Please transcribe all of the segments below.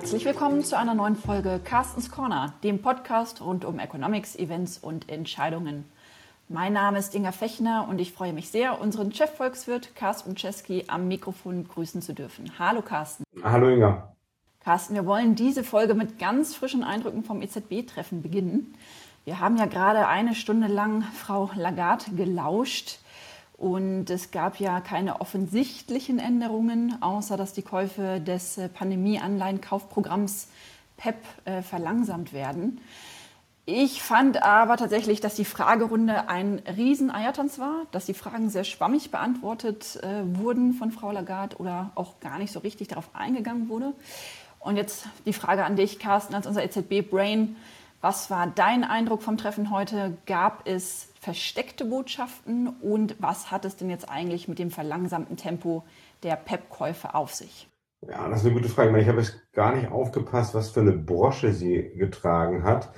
Herzlich willkommen zu einer neuen Folge Carstens Corner, dem Podcast rund um Economics, Events und Entscheidungen. Mein Name ist Inga Fechner und ich freue mich sehr, unseren Chefvolkswirt Carsten Czeski am Mikrofon grüßen zu dürfen. Hallo Carsten. Hallo Inga. Carsten, wir wollen diese Folge mit ganz frischen Eindrücken vom EZB-Treffen beginnen. Wir haben ja gerade eine Stunde lang Frau Lagarde gelauscht. Und es gab ja keine offensichtlichen Änderungen, außer dass die Käufe des äh, Pandemie-Anleihenkaufprogramms PEP äh, verlangsamt werden. Ich fand aber tatsächlich, dass die Fragerunde ein Rieseneiertanz war, dass die Fragen sehr schwammig beantwortet äh, wurden von Frau Lagarde oder auch gar nicht so richtig darauf eingegangen wurde. Und jetzt die Frage an dich, Carsten, als unser EZB-Brain. Was war dein Eindruck vom Treffen heute? Gab es versteckte Botschaften und was hat es denn jetzt eigentlich mit dem verlangsamten Tempo der PEP-Käufe auf sich? Ja, das ist eine gute Frage. Ich habe jetzt gar nicht aufgepasst, was für eine Brosche sie getragen hat.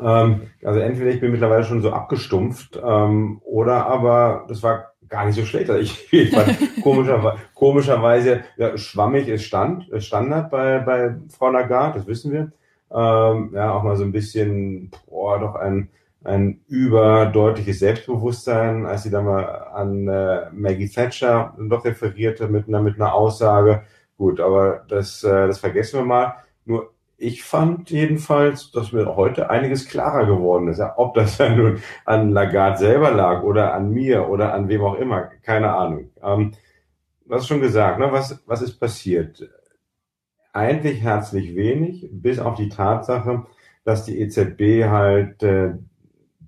Ähm, also entweder ich bin mittlerweile schon so abgestumpft ähm, oder aber das war gar nicht so schlecht. Also ich, ich komischerweise, komischerweise ja, schwammig ist Stand, Standard bei, bei Frau Lagarde, das wissen wir. Ähm, ja, auch mal so ein bisschen, boah, doch ein, ein überdeutliches Selbstbewusstsein, als sie da mal an äh, Maggie Thatcher doch referierte mit einer, mit einer Aussage. Gut, aber das, äh, das vergessen wir mal. Nur ich fand jedenfalls, dass mir heute einiges klarer geworden ist. Ja, ob das dann nun an Lagarde selber lag oder an mir oder an wem auch immer, keine Ahnung. Ähm, hast schon gesagt, ne? was, was ist passiert? eigentlich herzlich wenig, bis auf die Tatsache, dass die EZB halt äh,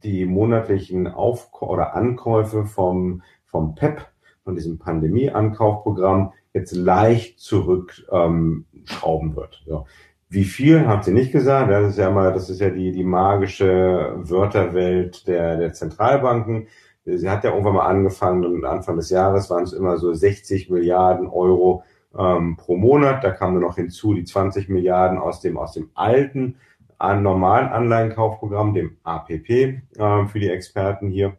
die monatlichen Auf- oder Ankäufe vom, vom PEP, von diesem Pandemie-Ankaufprogramm, jetzt leicht zurückschrauben ähm, wird. So. Wie viel, hat sie nicht gesagt. Das ist ja mal, das ist ja die, die magische Wörterwelt der, der Zentralbanken. Sie hat ja irgendwann mal angefangen und Anfang des Jahres waren es immer so 60 Milliarden Euro ähm, pro Monat. Da kamen noch hinzu die 20 Milliarden aus dem, aus dem alten an normalen Anleihenkaufprogramm, dem APP, äh, für die Experten hier.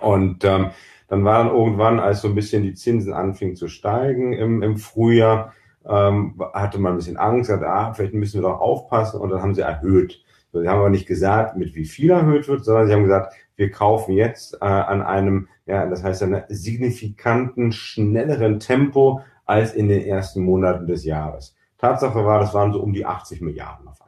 Und ähm, dann war dann irgendwann, als so ein bisschen die Zinsen anfingen zu steigen im, im Frühjahr, ähm, hatte man ein bisschen Angst, gesagt, ah, vielleicht müssen wir doch aufpassen und dann haben sie erhöht. So, sie haben aber nicht gesagt, mit wie viel erhöht wird, sondern sie haben gesagt, wir kaufen jetzt äh, an einem, ja, das heißt einem signifikanten, schnelleren Tempo als in den ersten Monaten des Jahres. Tatsache war, das waren so um die 80 Milliarden auf.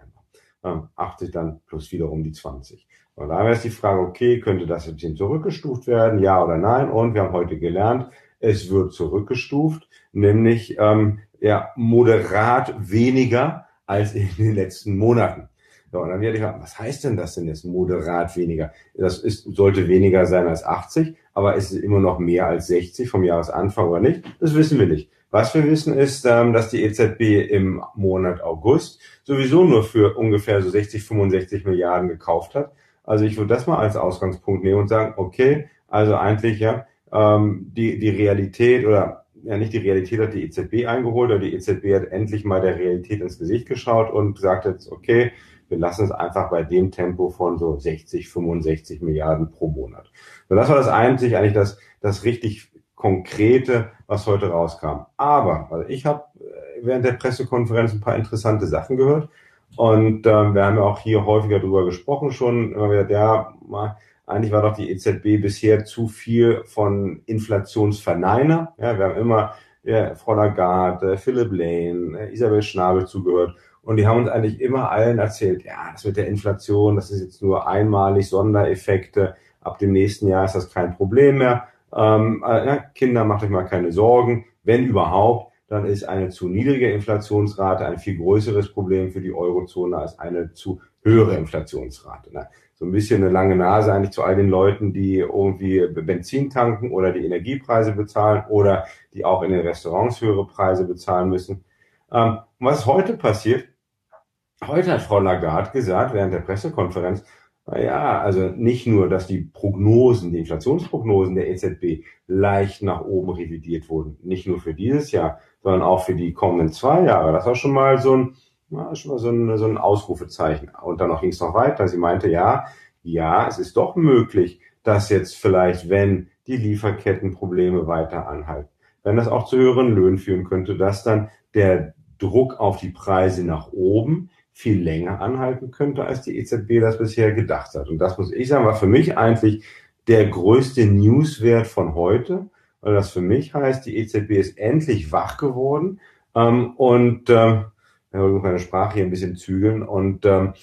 80 ähm, dann plus wieder um die 20. Und da wäre jetzt die Frage, okay, könnte das ein bisschen zurückgestuft werden, ja oder nein? Und wir haben heute gelernt, es wird zurückgestuft, nämlich ähm, ja, moderat weniger als in den letzten Monaten. So, und dann werde ich fragen, was heißt denn das denn jetzt moderat weniger? Das ist, sollte weniger sein als 80, aber ist es immer noch mehr als 60 vom Jahresanfang oder nicht? Das wissen wir nicht. Was wir wissen ist, ähm, dass die EZB im Monat August sowieso nur für ungefähr so 60, 65 Milliarden gekauft hat. Also ich würde das mal als Ausgangspunkt nehmen und sagen, okay, also eigentlich ja, ähm, die, die Realität oder ja nicht die Realität hat die EZB eingeholt, aber die EZB hat endlich mal der Realität ins Gesicht geschaut und gesagt jetzt, okay, wir lassen es einfach bei dem Tempo von so 60, 65 Milliarden pro Monat. Und das war das einzig eigentlich das, das richtig Konkrete, was heute rauskam. Aber also ich habe äh, während der Pressekonferenz ein paar interessante Sachen gehört. Und ähm, wir haben ja auch hier häufiger drüber gesprochen schon. Immer wieder, ja, eigentlich war doch die EZB bisher zu viel von Inflationsverneiner. Ja, wir haben immer ja, Frau Lagarde, Philipp Lane, äh, Isabel Schnabel zugehört. Und die haben uns eigentlich immer allen erzählt, ja, das mit der Inflation, das ist jetzt nur einmalig Sondereffekte. Ab dem nächsten Jahr ist das kein Problem mehr. Ähm, äh, Kinder, macht euch mal keine Sorgen. Wenn überhaupt, dann ist eine zu niedrige Inflationsrate ein viel größeres Problem für die Eurozone als eine zu höhere Inflationsrate. Ne? So ein bisschen eine lange Nase eigentlich zu all den Leuten, die irgendwie Benzin tanken oder die Energiepreise bezahlen oder die auch in den Restaurants höhere Preise bezahlen müssen. Ähm, was heute passiert? Heute hat Frau Lagarde gesagt während der Pressekonferenz, naja, also nicht nur, dass die Prognosen, die Inflationsprognosen der EZB leicht nach oben revidiert wurden, nicht nur für dieses Jahr, sondern auch für die kommenden zwei Jahre. Das war schon mal so ein, na, schon mal so ein, so ein Ausrufezeichen. Und dann ging es noch weiter. Sie meinte, ja, ja, es ist doch möglich, dass jetzt vielleicht, wenn die Lieferkettenprobleme weiter anhalten, wenn das auch zu höheren Löhnen führen könnte, dass dann der Druck auf die Preise nach oben viel länger anhalten könnte, als die EZB das bisher gedacht hat. Und das muss ich sagen, war für mich eigentlich der größte Newswert von heute, weil das für mich heißt, die EZB ist endlich wach geworden ähm, und äh, ich muss meine Sprache hier ein bisschen zügeln und ähm,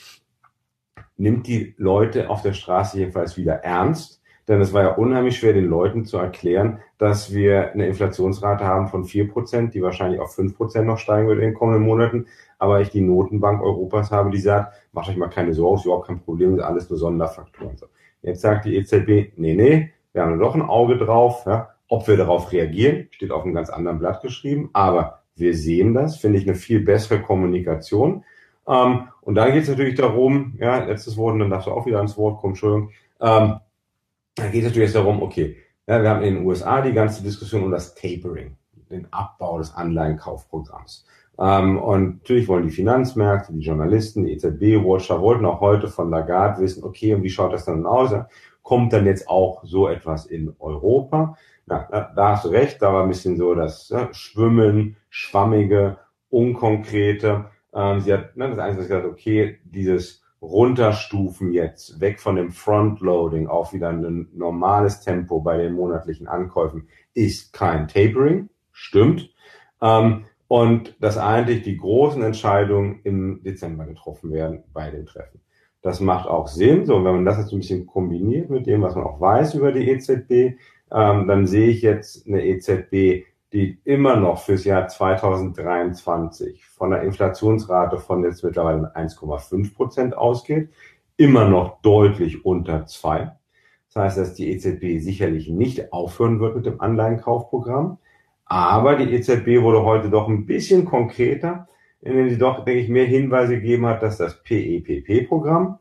nimmt die Leute auf der Straße jedenfalls wieder ernst. Denn es war ja unheimlich schwer, den Leuten zu erklären, dass wir eine Inflationsrate haben von vier Prozent, die wahrscheinlich auf fünf Prozent noch steigen wird in den kommenden Monaten. Aber ich die Notenbank Europas habe, die sagt, macht euch mal keine Sorgen, ist überhaupt kein Problem, ist alles nur Sonderfaktoren. So. Jetzt sagt die EZB, nee, nee, wir haben doch ein Auge drauf. Ja. Ob wir darauf reagieren, steht auf einem ganz anderen Blatt geschrieben. Aber wir sehen das, finde ich eine viel bessere Kommunikation. Ähm, und dann geht es natürlich darum, ja, letztes Wort, und dann darfst du auch wieder ans Wort kommen, Entschuldigung. Ähm, da geht es natürlich darum, okay, ja, wir haben in den USA die ganze Diskussion um das Tapering, den Abbau des Anleihenkaufprogramms. Ähm, und natürlich wollen die Finanzmärkte, die Journalisten, die EZB-Watcher wollten auch heute von Lagarde wissen, okay, und wie schaut das dann aus? Kommt dann jetzt auch so etwas in Europa? Na, da, da hast du recht, da war ein bisschen so das ja, Schwimmen, Schwammige, Unkonkrete. Ähm, sie hat ne, das Einzige gesagt, okay, dieses Runterstufen jetzt, weg von dem Frontloading auf wieder ein normales Tempo bei den monatlichen Ankäufen, ist kein Tapering, stimmt. Ähm, und dass eigentlich die großen Entscheidungen im Dezember getroffen werden bei den Treffen. Das macht auch Sinn. So, wenn man das jetzt ein bisschen kombiniert mit dem, was man auch weiß über die EZB, ähm, dann sehe ich jetzt eine EZB, die immer noch fürs Jahr 2023 von der Inflationsrate von jetzt mittlerweile 1,5 Prozent ausgeht, immer noch deutlich unter zwei. Das heißt, dass die EZB sicherlich nicht aufhören wird mit dem Anleihenkaufprogramm. Aber die EZB wurde heute doch ein bisschen konkreter, indem sie doch, denke ich, mehr Hinweise gegeben hat, dass das PEPP-Programm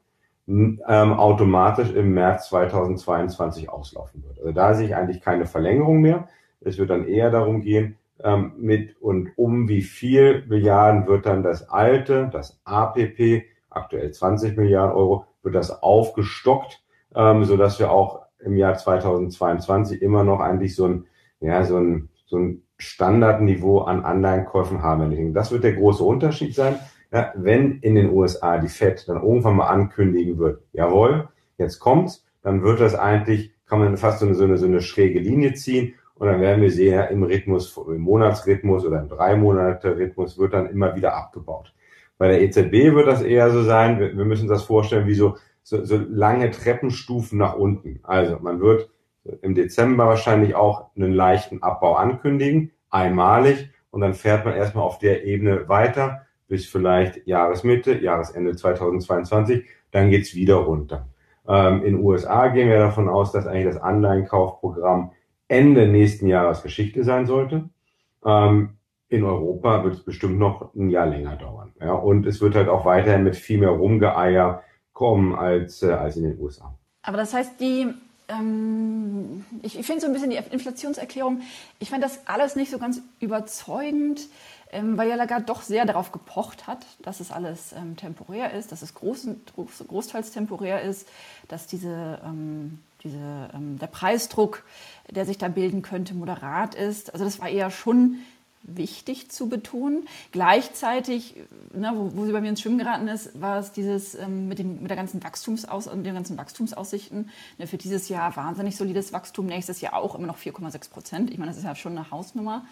ähm, automatisch im März 2022 auslaufen wird. Also da sehe ich eigentlich keine Verlängerung mehr. Es wird dann eher darum gehen, ähm, mit und um wie viel Milliarden wird dann das alte, das APP, aktuell 20 Milliarden Euro, wird das aufgestockt, ähm, so dass wir auch im Jahr 2022 immer noch eigentlich so ein, ja, so ein so ein Standardniveau an Anleihenkäufen haben. Das wird der große Unterschied sein. Ja, wenn in den USA die Fed dann irgendwann mal ankündigen wird, jawohl, jetzt kommt's, dann wird das eigentlich, kann man fast so eine, so eine, so eine schräge Linie ziehen und dann werden wir sehen, im Rhythmus, im Monatsrhythmus oder im drei Monate Rhythmus wird dann immer wieder abgebaut. Bei der EZB wird das eher so sein, wir, wir müssen das vorstellen wie so, so, so lange Treppenstufen nach unten. Also man wird im Dezember wahrscheinlich auch einen leichten Abbau ankündigen, einmalig, und dann fährt man erstmal auf der Ebene weiter bis vielleicht Jahresmitte, Jahresende 2022, dann geht's wieder runter. Ähm, in USA gehen wir davon aus, dass eigentlich das Anleihenkaufprogramm Ende nächsten Jahres Geschichte sein sollte. Ähm, in Europa wird es bestimmt noch ein Jahr länger dauern. Ja, und es wird halt auch weiterhin mit viel mehr Rumgeeier kommen als, äh, als in den USA. Aber das heißt, die ähm, ich, ich finde so ein bisschen die Inflationserklärung, ich fand das alles nicht so ganz überzeugend, ähm, weil ja Lagarde doch sehr darauf gepocht hat, dass es alles ähm, temporär ist, dass es groß, groß, großteils temporär ist, dass diese, ähm, diese, ähm, der Preisdruck, der sich da bilden könnte, moderat ist. Also das war eher schon wichtig zu betonen. Gleichzeitig, ne, wo, wo, sie bei mir ins Schwimmen geraten ist, war es dieses ähm, mit, dem, mit der ganzen Wachstumsaus den ganzen Wachstumsaussichten. Ne, für dieses Jahr wahnsinnig solides Wachstum, nächstes Jahr auch immer noch 4,6 Prozent. Ich meine, das ist ja schon eine Hausnummer.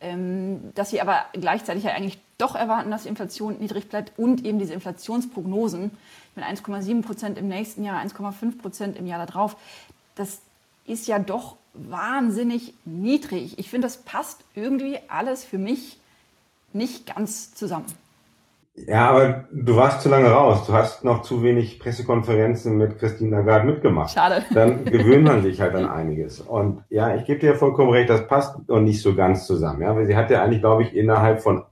Ähm, dass sie aber gleichzeitig ja eigentlich doch erwarten, dass die Inflation niedrig bleibt und eben diese Inflationsprognosen mit 1,7 Prozent im nächsten Jahr, 1,5 Prozent im Jahr darauf, das ist ja doch wahnsinnig niedrig. Ich finde, das passt irgendwie alles für mich nicht ganz zusammen. Ja, aber du warst zu lange raus. Du hast noch zu wenig Pressekonferenzen mit Christine Lagarde mitgemacht. Schade. Dann gewöhnt man sich halt an einiges. Und ja, ich gebe dir vollkommen recht, das passt noch nicht so ganz zusammen. Ja, weil sie hat ja eigentlich, glaube ich, innerhalb von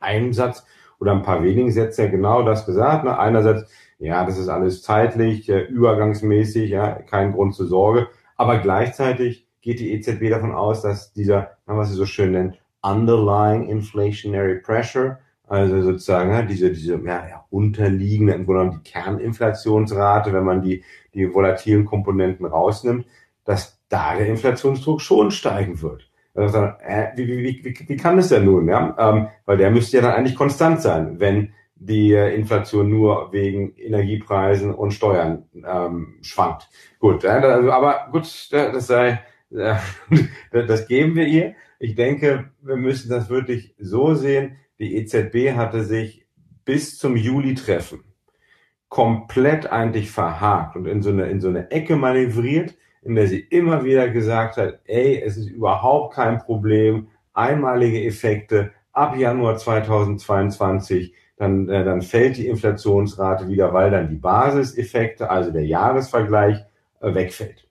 einem Satz oder ein paar wenigen Sätzen genau das gesagt. Ne? Einerseits, ja, das ist alles zeitlich, äh, übergangsmäßig, ja, kein Grund zur Sorge. Aber gleichzeitig geht die EZB davon aus, dass dieser, was sie so schön nennt, underlying inflationary pressure, also sozusagen ja, diese, diese ja, unterliegende, im Grunde genommen die Kerninflationsrate, wenn man die, die volatilen Komponenten rausnimmt, dass da der Inflationsdruck schon steigen wird. Also, äh, wie, wie, wie, wie kann das denn nun? Ja? Ähm, weil der müsste ja dann eigentlich konstant sein, wenn die äh, Inflation nur wegen Energiepreisen und Steuern ähm, schwankt. Gut, äh, aber gut, das sei, äh, das geben wir ihr. Ich denke, wir müssen das wirklich so sehen. Die EZB hatte sich bis zum Juli-Treffen komplett eigentlich verhakt und in so eine, in so eine Ecke manövriert, in der sie immer wieder gesagt hat, ey, es ist überhaupt kein Problem, einmalige Effekte ab Januar 2022, dann, äh, dann fällt die Inflationsrate wieder, weil dann die Basiseffekte, also der Jahresvergleich, äh, wegfällt.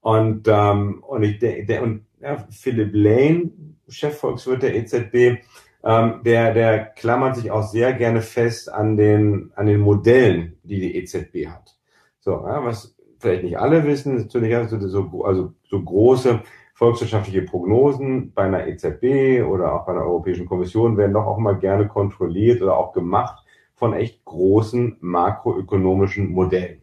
Und, ähm, und, ich, der, der, und ja, Philipp Lane, Chefvolkswirt der EZB, ähm, der, der klammert sich auch sehr gerne fest an den, an den Modellen, die die EZB hat. So, ja, was vielleicht nicht alle wissen, natürlich also so, also so große volkswirtschaftliche Prognosen bei einer EZB oder auch bei einer Europäischen Kommission werden doch auch mal gerne kontrolliert oder auch gemacht von echt großen makroökonomischen Modellen.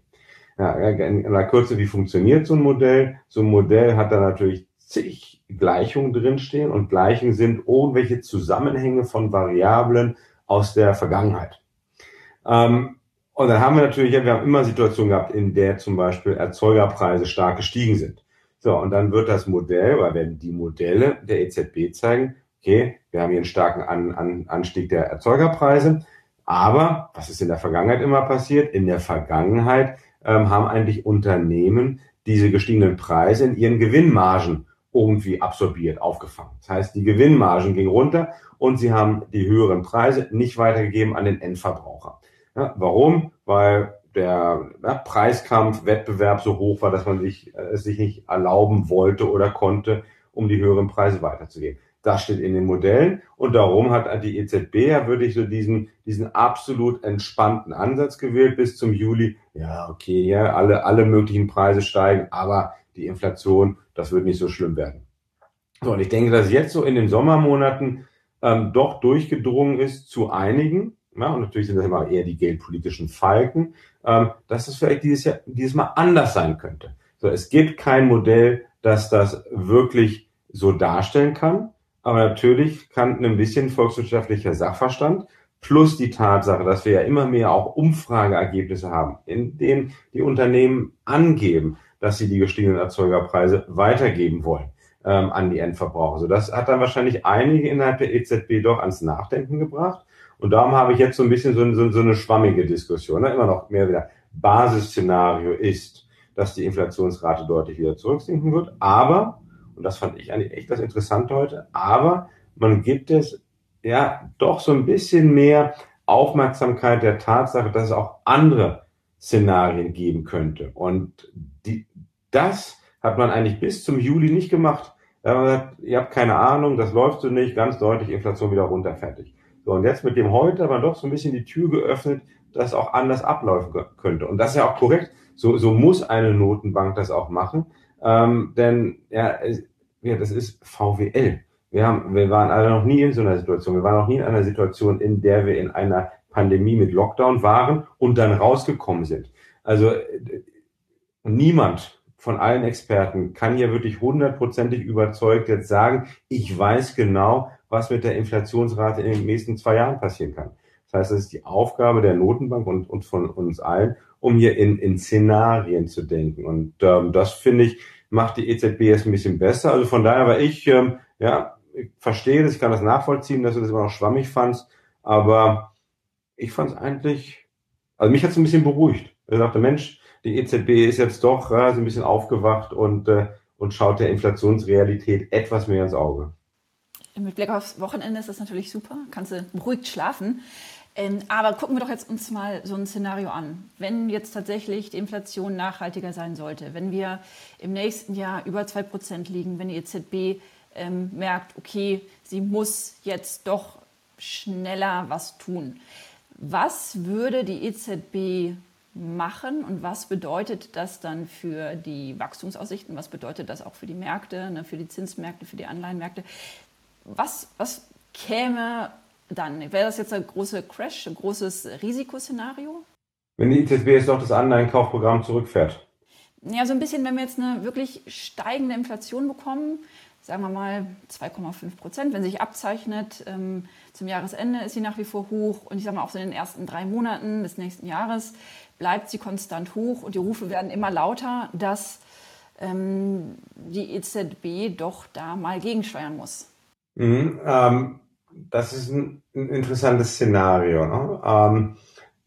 Ja, in einer Kürze, wie funktioniert so ein Modell? So ein Modell hat da natürlich zig Gleichungen drinstehen und Gleichungen sind irgendwelche Zusammenhänge von Variablen aus der Vergangenheit. Ähm, und dann haben wir natürlich, wir haben immer Situationen gehabt, in der zum Beispiel Erzeugerpreise stark gestiegen sind. So, und dann wird das Modell, oder werden die Modelle der EZB zeigen, okay, wir haben hier einen starken An An Anstieg der Erzeugerpreise, aber was ist in der Vergangenheit immer passiert? In der Vergangenheit ähm, haben eigentlich Unternehmen diese gestiegenen Preise in ihren Gewinnmargen irgendwie absorbiert, aufgefangen. Das heißt, die Gewinnmargen gingen runter und sie haben die höheren Preise nicht weitergegeben an den Endverbraucher. Ja, warum? Weil der ja, Preiskampf, Wettbewerb so hoch war, dass man sich, äh, es sich nicht erlauben wollte oder konnte, um die höheren Preise weiterzugeben. Das steht in den Modellen und darum hat die EZB ja wirklich so diesen, diesen absolut entspannten Ansatz gewählt bis zum Juli. Ja, okay, ja, alle, alle möglichen Preise steigen, aber die Inflation, das wird nicht so schlimm werden. So, und ich denke, dass jetzt so in den Sommermonaten ähm, doch durchgedrungen ist zu einigen, ja, und natürlich sind das immer eher die geldpolitischen Falken, ähm, dass es vielleicht dieses, Jahr, dieses Mal anders sein könnte. So, es gibt kein Modell, das das wirklich so darstellen kann. Aber natürlich kann ein bisschen volkswirtschaftlicher Sachverstand plus die Tatsache, dass wir ja immer mehr auch Umfrageergebnisse haben, in denen die Unternehmen angeben, dass sie die gestiegenen Erzeugerpreise weitergeben wollen ähm, an die Endverbraucher. So, das hat dann wahrscheinlich einige innerhalb der EZB doch ans Nachdenken gebracht. Und darum habe ich jetzt so ein bisschen so, so, so eine schwammige Diskussion. Ne? Immer noch mehr wieder. Basisszenario ist, dass die Inflationsrate deutlich wieder zurücksinken wird. Aber, und das fand ich eigentlich echt das Interessante heute, aber man gibt es ja doch so ein bisschen mehr Aufmerksamkeit der Tatsache, dass es auch andere Szenarien geben könnte. Und die, das hat man eigentlich bis zum Juli nicht gemacht. ihr habt keine Ahnung, das läuft so nicht, ganz deutlich Inflation wieder runter, fertig. So, und jetzt mit dem heute aber doch so ein bisschen die Tür geöffnet, dass auch anders ablaufen könnte. Und das ist ja auch korrekt. So, so muss eine Notenbank das auch machen. Ähm, denn ja, ja, das ist VWL. Wir, haben, wir waren alle noch nie in so einer Situation. Wir waren noch nie in einer Situation, in der wir in einer Pandemie mit Lockdown waren und dann rausgekommen sind. Also niemand von allen Experten kann hier wirklich hundertprozentig überzeugt jetzt sagen, ich weiß genau, was mit der Inflationsrate in den nächsten zwei Jahren passieren kann. Das heißt, es ist die Aufgabe der Notenbank und, und von uns allen, um hier in, in Szenarien zu denken. Und ähm, das finde ich, macht die EZB jetzt ein bisschen besser. Also von daher war ich, ähm, ja, ich verstehe das, ich kann das nachvollziehen, dass du das immer noch schwammig fandst, aber ich fand es eigentlich, also mich hat es ein bisschen beruhigt. Ich dachte, Mensch, die EZB ist jetzt doch äh, so ein bisschen aufgewacht und, äh, und schaut der Inflationsrealität etwas mehr ins Auge. Mit Blick aufs Wochenende ist das natürlich super, kannst du beruhigt schlafen. Ähm, aber gucken wir doch jetzt uns mal so ein Szenario an. Wenn jetzt tatsächlich die Inflation nachhaltiger sein sollte, wenn wir im nächsten Jahr über 2% liegen, wenn die EZB ähm, merkt, okay, sie muss jetzt doch schneller was tun. Was würde die EZB machen und was bedeutet das dann für die Wachstumsaussichten? Was bedeutet das auch für die Märkte, ne, für die Zinsmärkte, für die Anleihenmärkte? was, was käme dann? Wäre das jetzt ein großer Crash, ein großes Risikoszenario? Wenn die EZB jetzt noch das Anleihenkaufprogramm zurückfährt. Ja, so ein bisschen, wenn wir jetzt eine wirklich steigende Inflation bekommen, sagen wir mal 2,5 Prozent. Wenn sich abzeichnet, ähm, zum Jahresende ist sie nach wie vor hoch und ich sage mal auch so in den ersten drei Monaten des nächsten Jahres bleibt sie konstant hoch und die Rufe werden immer lauter, dass ähm, die EZB doch da mal gegensteuern muss. Mhm, ähm, das ist ein, ein interessantes Szenario. Ne? Ähm,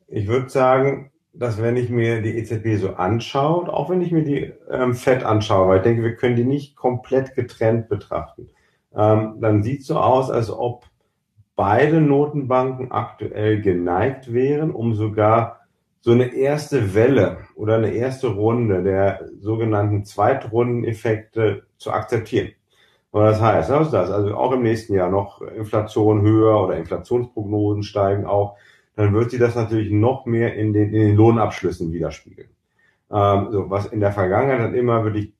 ich würde sagen, dass wenn ich mir die EZB so anschaue, auch wenn ich mir die ähm, FED anschaue, weil ich denke, wir können die nicht komplett getrennt betrachten, ähm, dann sieht es so aus, als ob beide Notenbanken aktuell geneigt wären, um sogar so eine erste Welle oder eine erste Runde der sogenannten Zweitrundeneffekte zu akzeptieren. Und das heißt, was ist das? Also auch im nächsten Jahr noch Inflation höher oder Inflationsprognosen steigen auch dann wird sie das natürlich noch mehr in den, in den Lohnabschlüssen widerspiegeln. Ähm, so, was in der Vergangenheit dann immer wirklich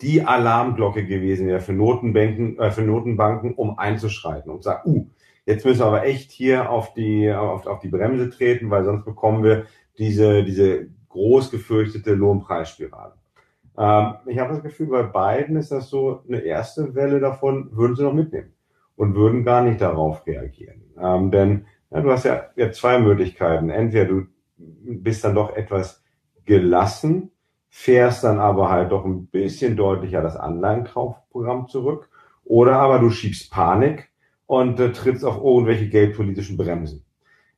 die Alarmglocke gewesen wäre für Notenbanken, äh, für Notenbanken, um einzuschreiten und sagen, uh, jetzt müssen wir aber echt hier auf die, auf, auf die Bremse treten, weil sonst bekommen wir diese, diese groß gefürchtete Lohnpreisspirale. Ähm, ich habe das Gefühl, bei beiden ist das so eine erste Welle davon, würden sie noch mitnehmen und würden gar nicht darauf reagieren. Ähm, denn ja, du hast ja, ja zwei Möglichkeiten. Entweder du bist dann doch etwas gelassen, fährst dann aber halt doch ein bisschen deutlicher das Anleihenkaufprogramm zurück, oder aber du schiebst Panik und äh, trittst auf irgendwelche geldpolitischen Bremsen.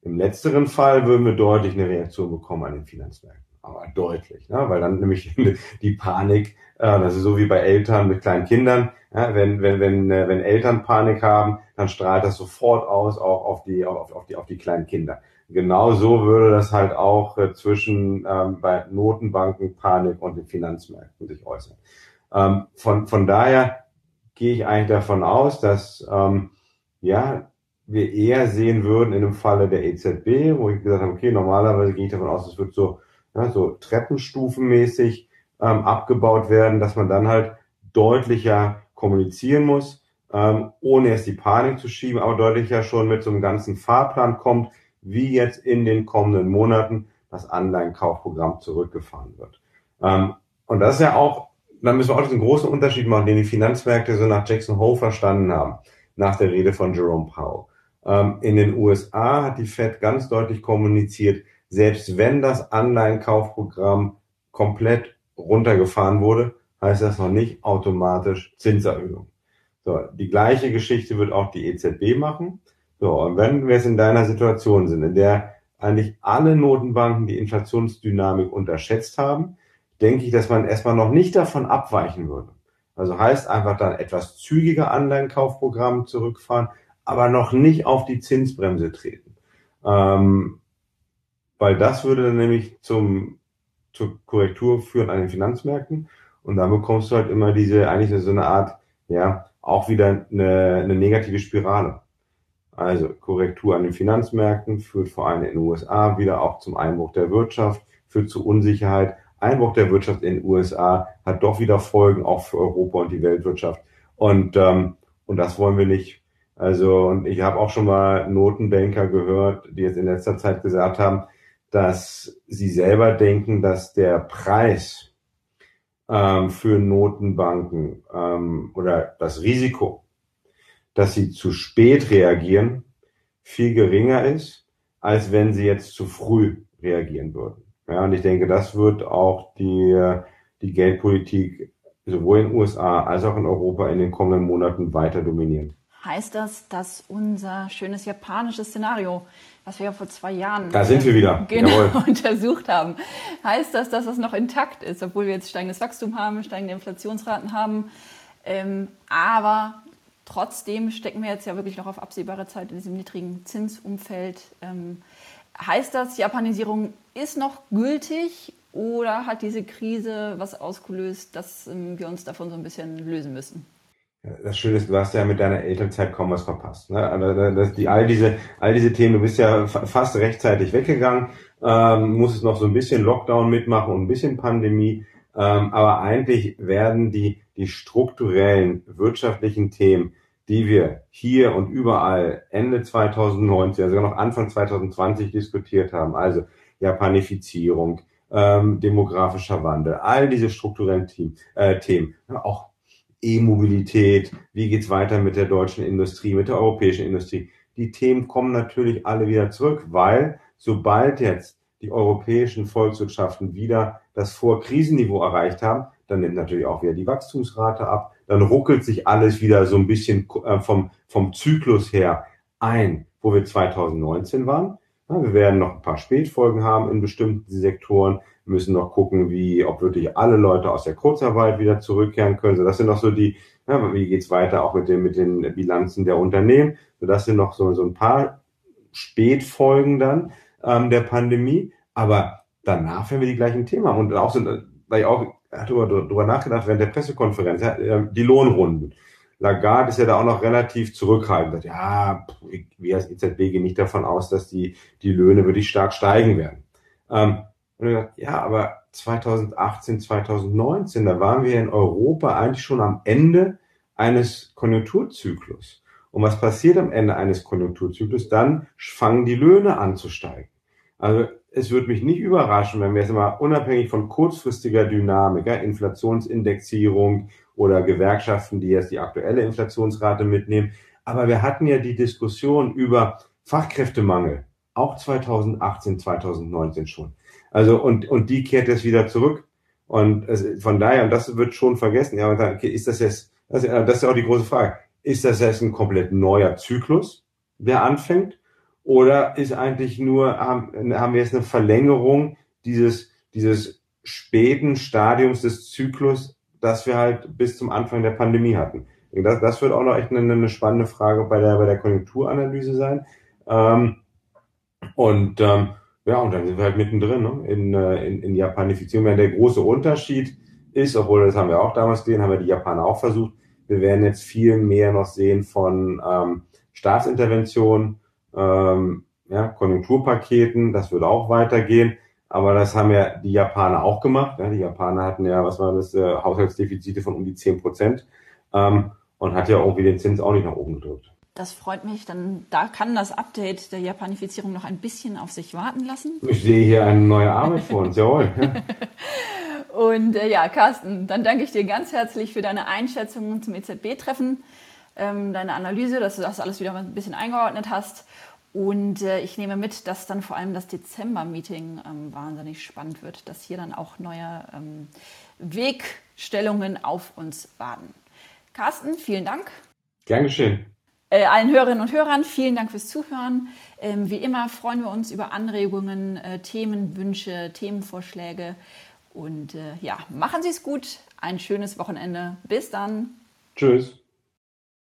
Im letzteren Fall würden wir deutlich eine Reaktion bekommen an den Finanzmärkten. Aber deutlich, ne? weil dann nämlich die Panik, äh, das ist so wie bei Eltern mit kleinen Kindern, ja, wenn, wenn, wenn, äh, wenn Eltern Panik haben, dann strahlt das sofort aus, auch auf die, auf, auf die, auf die kleinen Kinder. Genau so würde das halt auch äh, zwischen ähm, bei Notenbanken, Panik und den Finanzmärkten sich äußern. Ähm, von, von daher gehe ich eigentlich davon aus, dass ähm, ja wir eher sehen würden in dem Falle der EZB, wo ich gesagt habe, okay, normalerweise gehe ich davon aus, es wird so, ja, so treppenstufenmäßig ähm, abgebaut werden, dass man dann halt deutlicher kommunizieren muss, ähm, ohne erst die Panik zu schieben, aber deutlich ja schon mit so einem ganzen Fahrplan kommt, wie jetzt in den kommenden Monaten das Anleihenkaufprogramm zurückgefahren wird. Ähm, und das ist ja auch, dann müssen wir auch diesen großen Unterschied machen, den die Finanzmärkte so nach Jackson Hole verstanden haben, nach der Rede von Jerome Powell. Ähm, in den USA hat die Fed ganz deutlich kommuniziert, selbst wenn das Anleihenkaufprogramm komplett runtergefahren wurde, heißt das noch nicht automatisch Zinserhöhung. So, die gleiche Geschichte wird auch die EZB machen. So, und wenn wir es in deiner Situation sind, in der eigentlich alle Notenbanken die Inflationsdynamik unterschätzt haben, denke ich, dass man erstmal noch nicht davon abweichen würde. Also heißt einfach dann etwas zügiger Anleihenkaufprogramm zurückfahren, aber noch nicht auf die Zinsbremse treten. Ähm, weil das würde dann nämlich zum, zur Korrektur führen an den Finanzmärkten. Und dann bekommst du halt immer diese, eigentlich so eine Art, ja, auch wieder eine, eine negative Spirale. Also Korrektur an den Finanzmärkten führt vor allem in den USA wieder auch zum Einbruch der Wirtschaft, führt zu Unsicherheit. Einbruch der Wirtschaft in den USA hat doch wieder Folgen auch für Europa und die Weltwirtschaft. Und, ähm, und das wollen wir nicht. Also, und ich habe auch schon mal Notenbanker gehört, die jetzt in letzter Zeit gesagt haben, dass sie selber denken, dass der Preis ähm, für Notenbanken ähm, oder das Risiko, dass sie zu spät reagieren, viel geringer ist, als wenn sie jetzt zu früh reagieren würden. Ja, und ich denke, das wird auch die, die Geldpolitik sowohl in den USA als auch in Europa in den kommenden Monaten weiter dominieren. Heißt das, dass unser schönes japanisches Szenario was wir ja vor zwei Jahren da sind wir wieder. Genau, untersucht haben. Heißt das, dass das noch intakt ist, obwohl wir jetzt steigendes Wachstum haben, steigende Inflationsraten haben. Ähm, aber trotzdem stecken wir jetzt ja wirklich noch auf absehbare Zeit in diesem niedrigen Zinsumfeld. Ähm, heißt das, Japanisierung ist noch gültig oder hat diese Krise was ausgelöst, dass ähm, wir uns davon so ein bisschen lösen müssen? Das Schöne ist, du hast ja mit deiner Elternzeit kaum was verpasst. Ne? Also die, all, diese, all diese Themen, du bist ja fast rechtzeitig weggegangen, ähm, musstest noch so ein bisschen Lockdown mitmachen und ein bisschen Pandemie. Ähm, aber eigentlich werden die, die strukturellen wirtschaftlichen Themen, die wir hier und überall Ende 2019, also sogar noch Anfang 2020 diskutiert haben, also Japanifizierung, ähm, demografischer Wandel, all diese strukturellen Themen, äh, Themen. Auch E-Mobilität, wie geht's weiter mit der deutschen Industrie, mit der europäischen Industrie. Die Themen kommen natürlich alle wieder zurück, weil sobald jetzt die europäischen Volkswirtschaften wieder das Vorkrisenniveau erreicht haben, dann nimmt natürlich auch wieder die Wachstumsrate ab, dann ruckelt sich alles wieder so ein bisschen äh, vom, vom Zyklus her ein, wo wir 2019 waren. Ja, wir werden noch ein paar Spätfolgen haben in bestimmten Sektoren, müssen noch gucken, wie, ob wirklich alle Leute aus der Kurzarbeit wieder zurückkehren können. So, das sind noch so die, ja, wie geht's weiter auch mit den, mit den Bilanzen der Unternehmen. So, das sind noch so, so ein paar Spätfolgen dann ähm, der Pandemie. Aber danach werden wir die gleichen Themen haben. Und auch, so, weil ich auch darüber, darüber nachgedacht während der Pressekonferenz, ähm, die Lohnrunden. Lagarde ist ja da auch noch relativ zurückhaltend. Ja, wir als EZB gehen nicht davon aus, dass die, die Löhne wirklich stark steigen werden. Ähm, und ich dachte, ja, aber 2018, 2019, da waren wir in Europa eigentlich schon am Ende eines Konjunkturzyklus. Und was passiert am Ende eines Konjunkturzyklus? Dann fangen die Löhne an zu steigen. Also es würde mich nicht überraschen, wenn wir jetzt mal unabhängig von kurzfristiger Dynamik, ja, Inflationsindexierung oder Gewerkschaften, die jetzt die aktuelle Inflationsrate mitnehmen, aber wir hatten ja die Diskussion über Fachkräftemangel, auch 2018, 2019 schon. Also und, und die kehrt jetzt wieder zurück. Und es, von daher, und das wird schon vergessen, ja, dann ist das jetzt, das ist ja auch die große Frage, ist das jetzt ein komplett neuer Zyklus, der anfängt? Oder ist eigentlich nur, haben, haben wir jetzt eine Verlängerung dieses, dieses späten Stadiums des Zyklus, das wir halt bis zum Anfang der Pandemie hatten? Das, das wird auch noch echt eine, eine spannende Frage bei der, bei der Konjunkturanalyse sein. Ähm, und ähm, ja, und dann sind wir halt mittendrin ne? in, äh, in, in Japanifizierung. Ja, der große Unterschied ist, obwohl das haben wir auch damals gesehen, haben wir die Japaner auch versucht, wir werden jetzt viel mehr noch sehen von ähm, Staatsinterventionen, ähm, ja, Konjunkturpaketen, das wird auch weitergehen. Aber das haben ja die Japaner auch gemacht. Ja, die Japaner hatten ja, was war das, äh, Haushaltsdefizite von um die 10 Prozent ähm, und hat ja irgendwie den Zins auch nicht nach oben gedrückt. Das freut mich. Dann da kann das Update der Japanifizierung noch ein bisschen auf sich warten lassen. Ich sehe hier eine neue Arbeit vor uns, jawohl. Und äh, ja, Carsten, dann danke ich dir ganz herzlich für deine Einschätzung zum EZB-Treffen, ähm, deine Analyse, dass du das alles wieder ein bisschen eingeordnet hast. Und äh, ich nehme mit, dass dann vor allem das Dezember-Meeting ähm, wahnsinnig spannend wird, dass hier dann auch neue ähm, Wegstellungen auf uns warten. Carsten, vielen Dank. Gern geschehen. Äh, allen Hörerinnen und Hörern, vielen Dank fürs Zuhören. Ähm, wie immer freuen wir uns über Anregungen, äh, Themenwünsche, Themenvorschläge. Und äh, ja, machen Sie es gut. Ein schönes Wochenende. Bis dann. Tschüss.